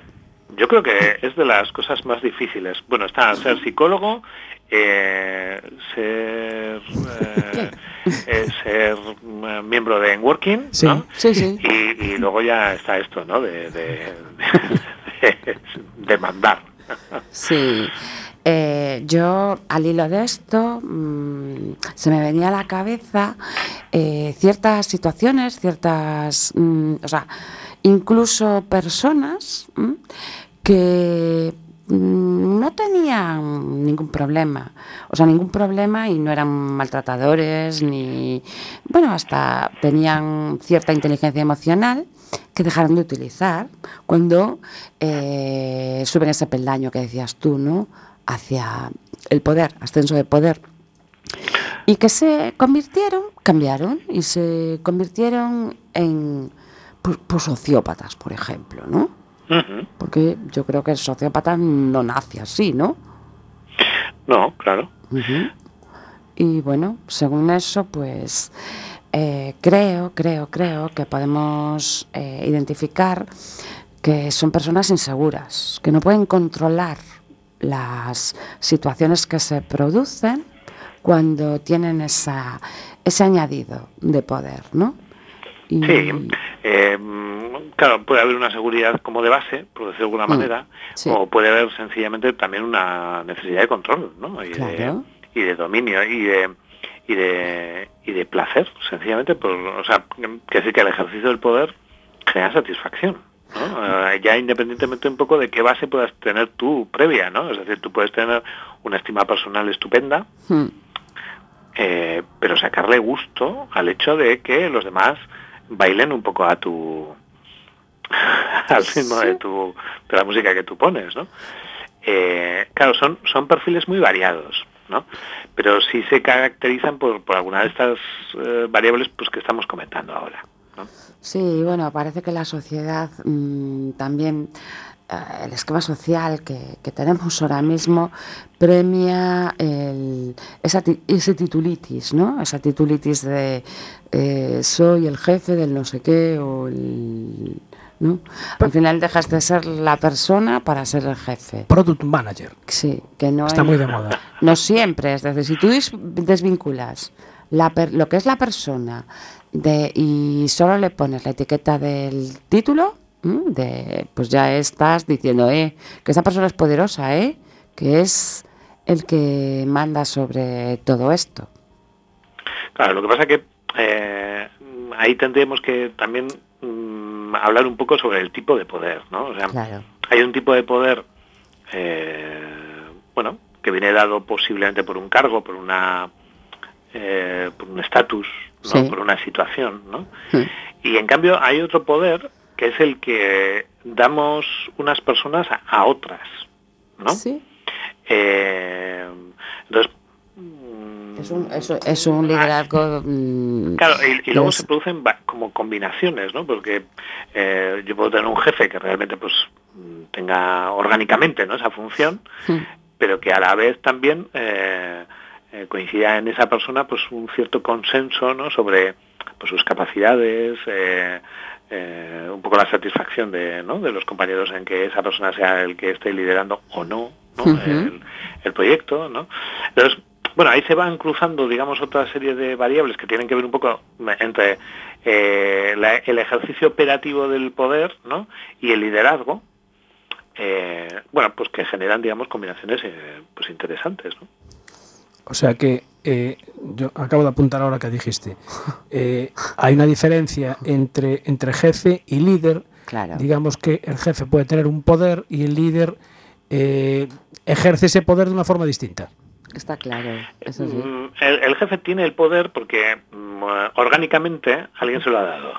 Yo creo que es de las cosas más difíciles. Bueno, está ser psicólogo, eh, ser, eh, [laughs] eh, ser eh, miembro de Enworking, Sí. ¿no? Sí, sí. Y, y luego ya está esto, ¿no? De, de- [laughs] de mandar. Sí. Eh, yo, al hilo de esto, mm, se me venía a la cabeza eh, ciertas situaciones, ciertas, mm, o sea, incluso personas mm, que no tenían ningún problema, o sea, ningún problema y no eran maltratadores ni, bueno, hasta tenían cierta inteligencia emocional que dejaron de utilizar cuando eh, suben ese peldaño que decías tú, ¿no? Hacia el poder, ascenso de poder. Y que se convirtieron, cambiaron y se convirtieron en pues, sociópatas, por ejemplo, ¿no? Porque yo creo que el sociópata no nace así, ¿no? No, claro. Y bueno, según eso, pues eh, creo, creo, creo que podemos eh, identificar que son personas inseguras, que no pueden controlar las situaciones que se producen cuando tienen esa, ese añadido de poder, ¿no? Y- Sí, eh, claro, puede haber una seguridad como de base, por decirlo de alguna Mm, manera, sí. o puede haber sencillamente también una necesidad de control, ¿no? Y, Claro. de, y de dominio y de y de y de placer, sencillamente, por, o sea, que decir que el ejercicio del poder genera satisfacción. ¿no? [laughs] Eh, ya independientemente un poco de qué base puedas tener tú previa, ¿no? Es decir, tú puedes tener una estima personal estupenda, Hmm, eh, pero sacarle gusto al hecho de que los demás bailen un poco a tu al ritmo de tu de la música que tú pones, ¿no? Eh, claro, son son perfiles muy variados, ¿no? Pero sí se caracterizan por, por alguna de estas eh, variables pues que estamos comentando ahora, ¿no? Sí, bueno, parece que la sociedad mm, también, el esquema social que, que tenemos ahora mismo premia el, esa, ese titulitis, ¿no? Esa titulitis de eh, soy el jefe del no sé qué o el... ¿no? Al final dejas de ser la persona para ser el jefe. Product Manager. Sí, que no Está es- muy de moda. no siempre, es decir, si tú desvinculas la per- lo que es la persona de, y solo le pones la etiqueta del título. De, pues ya estás diciendo eh, que esa persona es poderosa, ¿eh? que es el que manda sobre todo esto. Claro, lo que pasa que eh, ahí tendríamos que también mm, hablar un poco sobre el tipo de poder, ¿no? O sea, Claro. hay un tipo de poder, eh, bueno, que viene dado posiblemente por un cargo, por una, eh, por un estatus, ¿no? Sí. por una situación, ¿no? Mm. Y en cambio hay otro poder que es el que damos unas personas a, a otras, ¿no? Sí. Eh, entonces, mm, Es un, es, es un liderazgo. mm, Claro, y, y luego es- se producen como combinaciones, ¿no? Porque eh, yo puedo tener un jefe que realmente pues tenga orgánicamente ¿no? esa función, mm, pero que a la vez también eh, eh, coincida en esa persona pues un cierto consenso ¿no? sobre pues, sus capacidades, eh, eh, un poco la satisfacción de, ¿no? de los compañeros en que esa persona sea el que esté liderando o no, ¿no? Ujú. el, el proyecto, ¿no? Entonces, bueno, ahí se van cruzando, digamos, otra serie de variables que tienen que ver un poco entre eh, la- el ejercicio operativo del poder, ¿no? Y el liderazgo, eh, bueno, pues que generan, digamos, combinaciones eh, pues interesantes, ¿no? O sea que eh, yo acabo de apuntar ahora que dijiste. [laughs] eh, hay una diferencia entre, entre jefe y líder. Claro. Digamos que el jefe puede tener un poder y el líder eh, ejerce ese poder de una forma distinta. Está claro. Eso sí. Mm, El, el jefe tiene el poder porque mm, orgánicamente alguien se lo ha dado,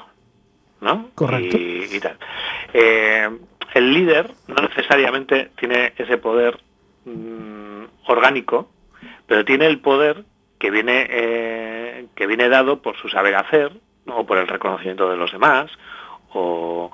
¿no? Correcto. Y, y tal. Eh, el líder no necesariamente tiene ese poder mm, orgánico, pero tiene el poder que viene eh, que viene dado por su saber hacer, ¿no? o por el reconocimiento de los demás, o,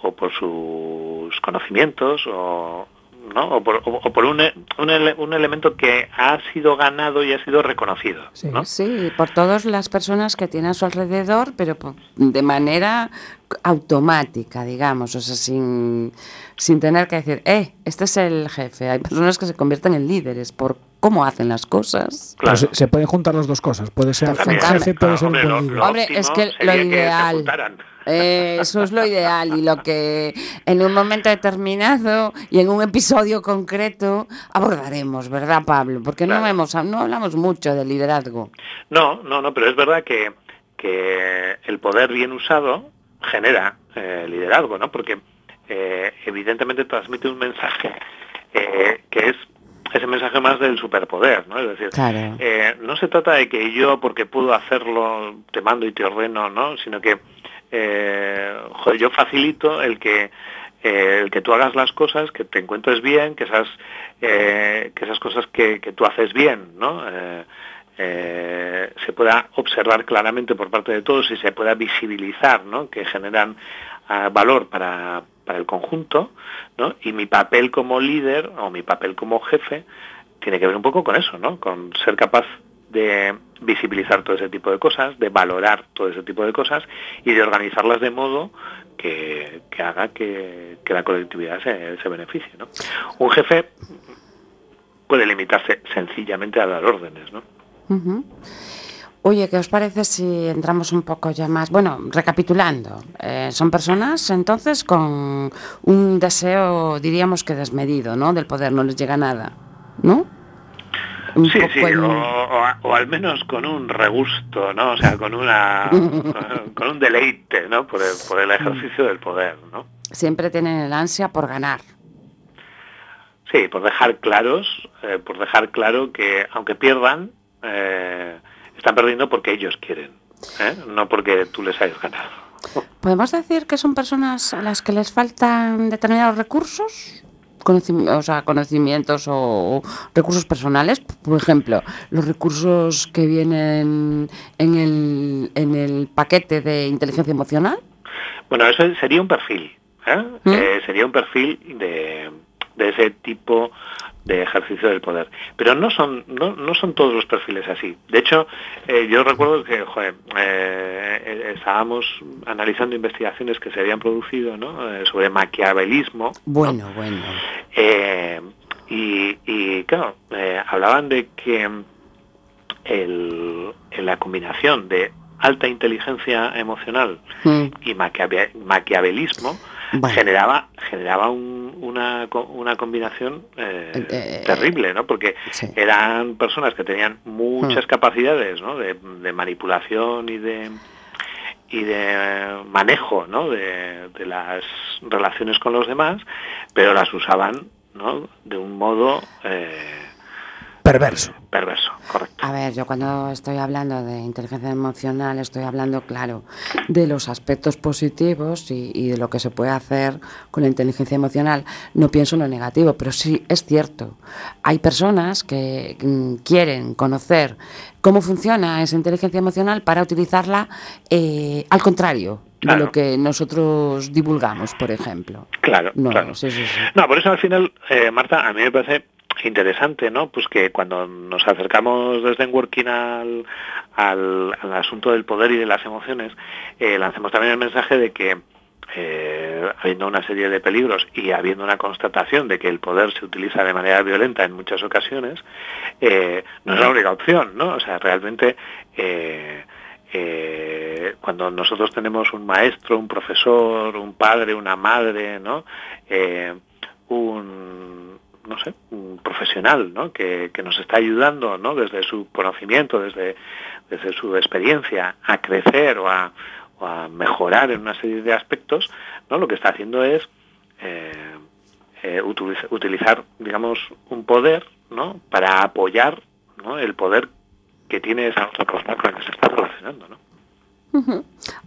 o por sus conocimientos, o, ¿no? o por, o- o por un, e- un, ele- un elemento que ha sido ganado y ha sido reconocido. Sí. ¿no? Sí, por todas las personas que tiene a su alrededor, pero de manera automática, digamos, o sea, sin, sin tener que decir, eh, este es el jefe. Hay personas que se convierten en líderes por cómo hacen las cosas. Claro. se, se pueden juntar las dos cosas. Puede ser un Perfectamente. jefe, puede ser un Hombre, lo- Hombre, es que lo que ideal-. Eh, eso es lo ideal y lo que en un momento determinado y en un episodio concreto abordaremos, ¿verdad, Pablo? Porque no, hemos, no hablamos mucho de liderazgo. No, no, no, pero es verdad que, que el poder bien usado genera eh, liderazgo, ¿no? Porque eh, evidentemente transmite un mensaje eh, que es ese mensaje más del superpoder, ¿no? Es decir, Claro. no se trata de que yo, porque puedo hacerlo, te mando y te ordeno, ¿no? Sino que joder, yo facilito el que el que tú hagas las cosas, que te encuentres bien, que esas que esas cosas que, que tú haces bien, ¿no? Eh, se pueda observar claramente por parte de todos y se pueda visibilizar, ¿no? Que generan ah, valor para, para el conjunto, ¿no? Y mi papel como líder o mi papel como jefe tiene que ver un poco con eso, ¿no? Con ser capaz de visibilizar todo ese tipo de cosas, de valorar todo ese tipo de cosas y de organizarlas de modo que, que haga que, que la colectividad se, se beneficie, ¿no? Un jefe puede limitarse sencillamente a dar órdenes, ¿no? Oye, ¿qué os parece si entramos un poco ya más? Bueno, recapitulando, eh, son personas entonces con un deseo, diríamos que desmedido, ¿no? Del poder, no les llega nada, ¿no? Un Sí, sí, el- o, o a- o al menos con un regusto, ¿no? O sea, con una [laughs] con un deleite, ¿no? Por el, por el ejercicio del poder, ¿no? Siempre tienen el ansia por ganar. Sí, por dejar claros, eh, por dejar claro que aunque pierdan, eh, están perdiendo porque ellos quieren, ¿eh? no porque tú les hayas ganado. ¿Podemos decir que son personas a las que les faltan determinados recursos? Conocim- o sea, conocimientos o, o recursos personales, por ejemplo, los recursos que vienen en el, en el paquete de inteligencia emocional. Bueno, eso sería un perfil, ¿eh? ¿Mm? Eh, sería un perfil de, de ese tipo de ejercicio del poder. Pero no son no, no son todos los perfiles así. De hecho, eh, yo recuerdo que joder, eh, eh, estábamos analizando investigaciones que se habían producido ¿no? Eh, sobre maquiavelismo. ¿no? Bueno, bueno. Eh, y, y, claro, hablaban de que el, en la combinación de alta inteligencia emocional Mm, y maquiave- maquiavelismo Generaba generaba un- una, una combinación eh, Eh, terrible, ¿no? Porque sí. eran personas que tenían muchas Mm. capacidades, ¿no? De, de manipulación y de y de manejo, ¿no? De, de las relaciones con los demás, pero las usaban, ¿no? De un modo eh, Perverso. perverso, correcto. A ver, yo cuando estoy hablando de inteligencia emocional estoy hablando, claro, de los aspectos positivos y, y de lo que se puede hacer con la inteligencia emocional. No pienso en lo negativo, pero sí es cierto. Hay personas que mm, quieren conocer cómo funciona esa inteligencia emocional para utilizarla eh, al contrario de lo que nosotros divulgamos, por ejemplo. Claro, No, claro. sí, sí, sí. No, por eso al final, eh, Marta, a mí me parece interesante, ¿no? Pues que cuando nos acercamos desde Working al, al, al asunto del poder y de las emociones, eh, lancemos también el mensaje de que eh, habiendo una serie de peligros y habiendo una constatación de que el poder se utiliza de manera violenta en muchas ocasiones, eh, no es la única opción, ¿no? O sea, realmente cuando nosotros tenemos un maestro, un profesor, un padre, una madre, ¿no? Un no sé, un profesional, ¿no? Que, que nos está ayudando, ¿no? Desde su conocimiento, desde, desde su experiencia, a crecer o a, a mejorar en una serie de aspectos, ¿no? Lo que está haciendo es eh, eh, utiliza- utilizar, digamos, un poder, ¿no? Para apoyar, ¿no? El poder que tiene esa otra persona con la que se está relacionando, ¿no?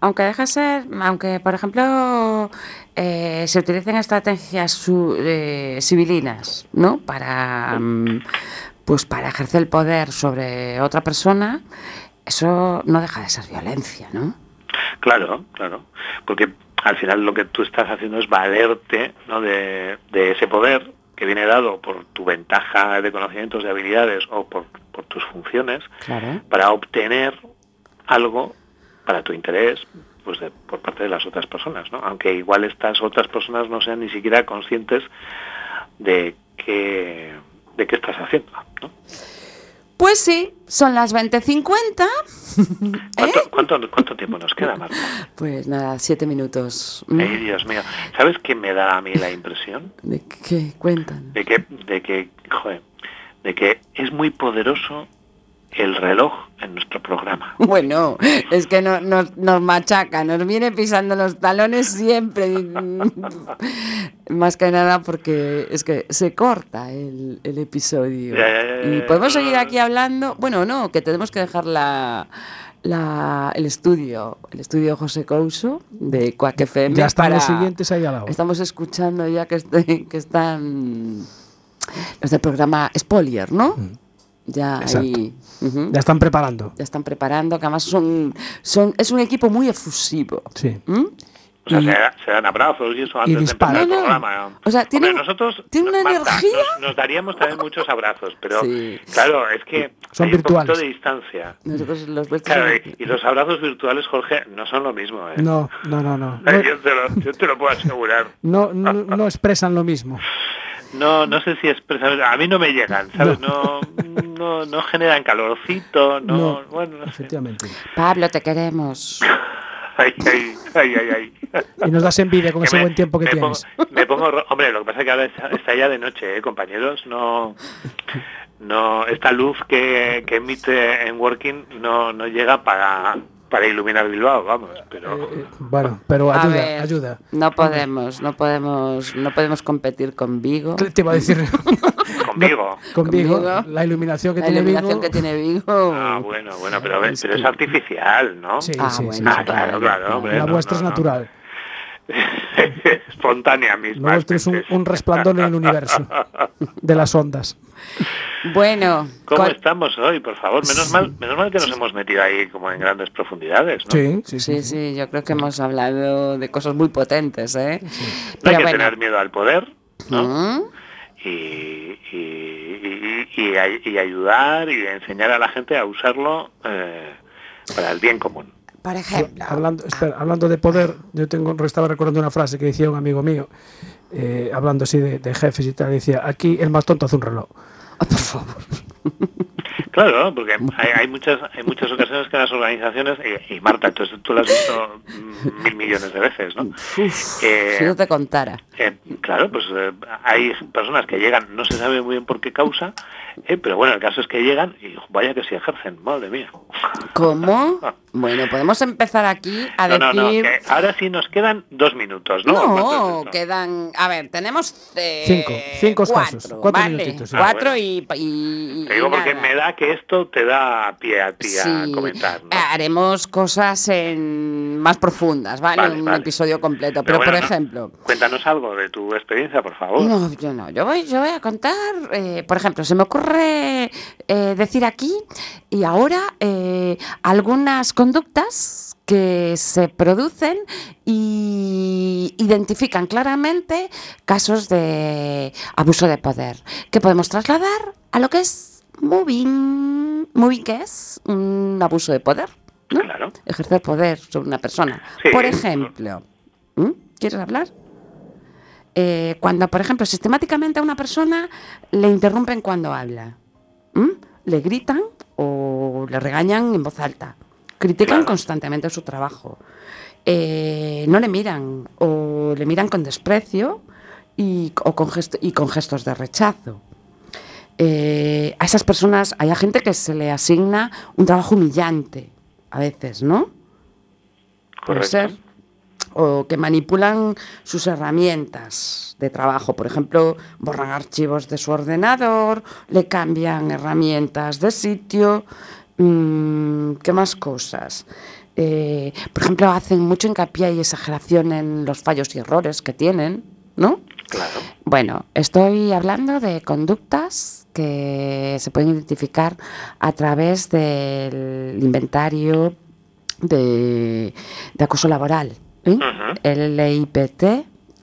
Aunque deja ser, aunque por ejemplo eh, se utilicen estrategias su- eh, civilinas, ¿no? Para, mm, pues para ejercer el poder sobre otra persona, eso no deja de ser violencia, ¿no? Claro, claro. Porque al final lo que tú estás haciendo es valerte ¿no? de, de ese poder que viene dado por tu ventaja de conocimientos, de habilidades o por, por tus funciones Claro. para obtener algo para tu interés, pues de, por parte de las otras personas, ¿no? Aunque igual estas otras personas no sean ni siquiera conscientes de qué, de qué estás haciendo, ¿no? Pues sí, son las 20.50. [laughs] ¿Cuánto, ¿Eh? cuánto, cuánto tiempo nos queda, Marta? [laughs] Pues nada, siete minutos. Mm. Ay, Dios mío. ¿Sabes qué me da a mí la impresión? ¿De qué cuentan? De que, de que, joder, de que es muy poderoso el reloj en nuestro programa. [laughs] Bueno, es que no, nos, nos machaca, nos viene pisando los talones siempre. [laughs] Más que nada porque es que se corta el, el episodio. Ya, ya, ya, Y podemos seguir aquí hablando. Bueno, no, que tenemos que dejar la, la- el estudio, el estudio José Couso de Quack FM. Ya están para- los siguientes ahí al lado. Estamos escuchando ya que, este- que están los del programa Spolier, ¿no? Mm. Exacto. ahí. ujú. Ya están preparando. Ya están preparando, que además son, son, es un equipo muy efusivo. Sí. ¿Mm? O sea, Y- se, se dan abrazos y eso antes de disparan. empezar el programa. O sea, Hombre, tienen- nosotros, tienen una Marta, energía. Nos, nos daríamos también muchos abrazos, pero Sí. claro, es que Son hay un virtuales. poquito de distancia. Nosotros los Claro, son- y, y los abrazos virtuales, Jorge, no son lo mismo. ¿eh? No, no, no, No, [laughs] Yo, te lo, yo te lo puedo asegurar. no, no, no expresan lo mismo. [laughs] No, no sé si es precisamente- A mí no me llegan, ¿sabes? No, no, no generan calorcito, no, No, bueno, no sé. efectivamente. Pablo, te queremos. [laughs] Ay, ay, ay, ay, ay. Y nos das envidia con Que ese me- buen tiempo que me tienes. Pongo, [laughs] me pongo, ro- hombre, lo que pasa es que ahora está, está ya de noche, ¿eh, compañeros, no, no, esta luz que, que emite en Working no, no llega para, para iluminar Bilbao, vamos, pero Eh, eh, bueno, pero ayuda, ver, ayuda. No podemos, no podemos, no podemos competir con Vigo. Te iba a decir [laughs] conmigo. con Vigo, Vigo. la iluminación que La tiene iluminación Vigo. que tiene Vigo. Ah, bueno, bueno, pero, Es pero es artificial, ¿no? Sí, Ah, sí, sí, bueno, Ah, sí. claro, claro, hombre, La no, vuestra no, es no. natural. [laughs] Espontánea misma. Es un, un resplandor en el universo [laughs] de las ondas. Bueno, ¿Cómo con- estamos hoy, por favor? Menos mal, menos mal que nos hemos metido ahí como en grandes profundidades, ¿no? Sí, sí, sí, sí. sí, yo creo que hemos hablado de cosas muy potentes, ¿eh? No hay Pero que bueno. tener miedo al poder, ¿no? ¿Mm? y, y, y- y- y ay- y ayudar y enseñar a la gente a usarlo eh, para el bien común. Por ejemplo. Hablando, espera, hablando de poder, yo tengo, estaba recordando una frase que decía un amigo mío, eh, hablando así de, de jefes y tal, decía, aquí el más tonto hace un reloj. Ah, por favor. [laughs] Claro, porque hay, hay muchas hay muchas ocasiones que las organizaciones, y, y Marta, tú, tú lo has visto mm, mil millones de veces, ¿no? Uf, Eh, si no te contara. Eh, claro, pues eh, hay personas que llegan, no se sabe muy bien por qué causa, eh, pero bueno, el caso es que llegan y vaya que sí ejercen, madre mía. ¿Cómo? [laughs] Bueno, podemos empezar aquí a No, no, no, decir... que ahora sí nos quedan dos minutos, ¿no? No, ¿Cuánto es esto? quedan. A ver, tenemos. eh, Cinco, cinco cuatro, cuatro vale, minutitos, sí. Cuatro y, y- Te digo y porque nada. me da que esto te da pie a ti a Sí, comentar, ¿no? Haremos cosas en más profundas, ¿vale? Vale, Un vale. episodio completo. Pero Pero, bueno, por no. ejemplo. Cuéntanos algo de tu experiencia, por favor. No, yo no. Yo voy, yo voy a contar, eh, por ejemplo, se me ocurre eh, decir aquí y ahora eh, algunas conductas que se producen y identifican claramente casos de abuso de poder que podemos trasladar a lo que es moving. Moving, ¿qué es? Un abuso de poder, ¿no? Claro. Ejercer poder sobre una persona. Sí. Por ejemplo. ¿quieres hablar? Eh, cuando, por ejemplo, sistemáticamente a una persona le interrumpen cuando habla, le gritan o le regañan en voz alta, critican Claro. constantemente su trabajo, eh, no le miran o le miran con desprecio y, o con gesto- y con gestos de rechazo. Eh, a esas personas hay a gente que se le asigna un trabajo humillante, a veces, ¿no? Puede Correcto. ser. O que manipulan sus herramientas de trabajo. Por ejemplo, borran archivos de su ordenador, le cambian herramientas de sitio. mm, ¿Qué más cosas? Eh, por ejemplo, hacen mucho hincapié y exageración en los fallos y errores que tienen, ¿no? Claro. Bueno, estoy hablando de conductas que se pueden identificar a través del inventario de, de acoso laboral. ¿eh? El LIPT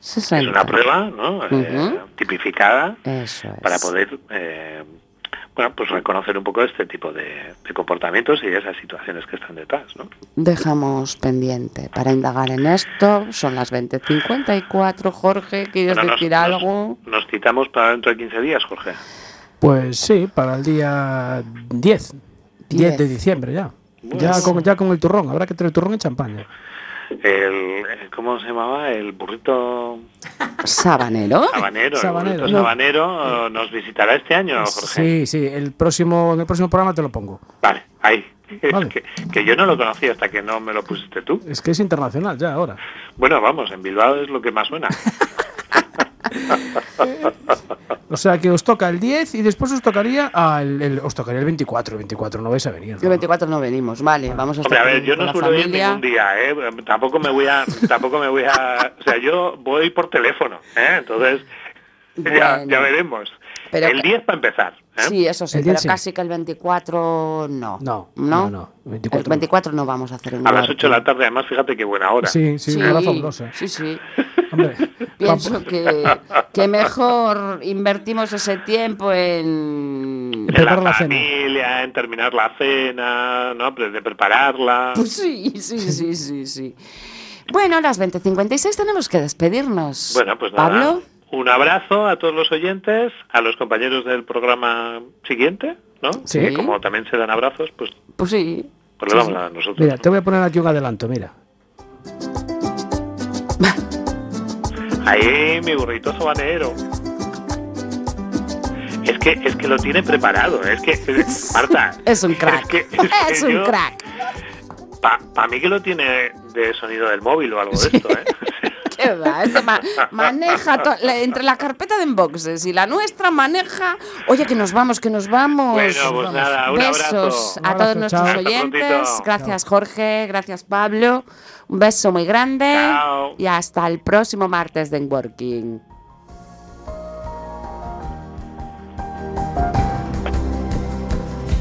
60. Es una prueba, ¿no? Eh, tipificada es. para poder eh, bueno, pues reconocer un poco este tipo de, de comportamientos y esas situaciones que están detrás, ¿no? Dejamos pendiente para indagar en esto. Son las 20.54. Jorge, ¿quieres Bueno, nos- decir nos- algo? Nos citamos para dentro de 15 días, Jorge. Pues sí, para el día 10. 10 de diciembre ya. Ya Pues- con, ya con el turrón, habrá que tener turrón en champaña. El, ¿Cómo se llamaba? El burrito Sabanero. sabanero. Sabanero. El burrito sabanero eh, nos visitará este año, Jorge. Sí, sí, el próximo, en el próximo programa te lo pongo. Vale, ahí. [laughs] Vale. que, que yo no lo conocía hasta que no me lo pusiste tú. Es que es internacional ya ahora. Bueno, vamos, en Bilbao es lo que más suena. [laughs] [laughs] O sea que os toca el 10 y después os tocaría ah, el, el- os tocaría el 24. El 24 no vais a venir. El ¿no? 24 no venimos, vale. Vamos a Hombre, estar a ver, con- yo no suelo ir ningún día, ¿eh? Tampoco me voy a, tampoco me voy a, o sea, yo voy por teléfono, ¿eh? Entonces, ya veremos. Pero el que- 10 para empezar. ¿eh? Sí, eso sí, pero sí. casi que el 24 no. No, ¿No? no, no, el 24 el 24 no vamos a hacer en A las Duarte. 8 de la tarde, además, fíjate qué buena hora. Sí, sí, Sí, una hora fabulosa. sí, sí. [laughs] Hombre, [laughs] Pienso que, que mejor invertimos ese tiempo en... En Preparar la la cena. familia, en terminar la cena, ¿no? De prepararla. Pues sí, sí, sí, sí, sí. Bueno, a las 20.56 tenemos que despedirnos. Bueno, pues nada. Pablo, Un abrazo a todos los oyentes, a los compañeros del programa siguiente, ¿no? Sí. Que como también se dan abrazos, pues, pues sí. pues le sí. damos a nosotros. mira, te voy a poner aquí un adelanto, mira. [laughs] Ahí, mi burrito sabanero. Es que, es que lo tiene preparado, es que, [laughs] Marta. Es un crack. [laughs] Es, que, Es, que un yo- crack. Para mí que lo tiene de sonido del móvil o algo de esto, ¿eh? [laughs] ¿Qué va? Este ma- maneja entre la carpeta de inboxes y la nuestra maneja. Oye, que nos vamos, que nos vamos. Bueno, pues nada, un Besos abrazo. a todos abrazo, nuestros chao. Oyentes. Gracias, Jorge. Gracias, Pablo. Un beso muy grande. Chao. Y hasta el próximo martes de Working.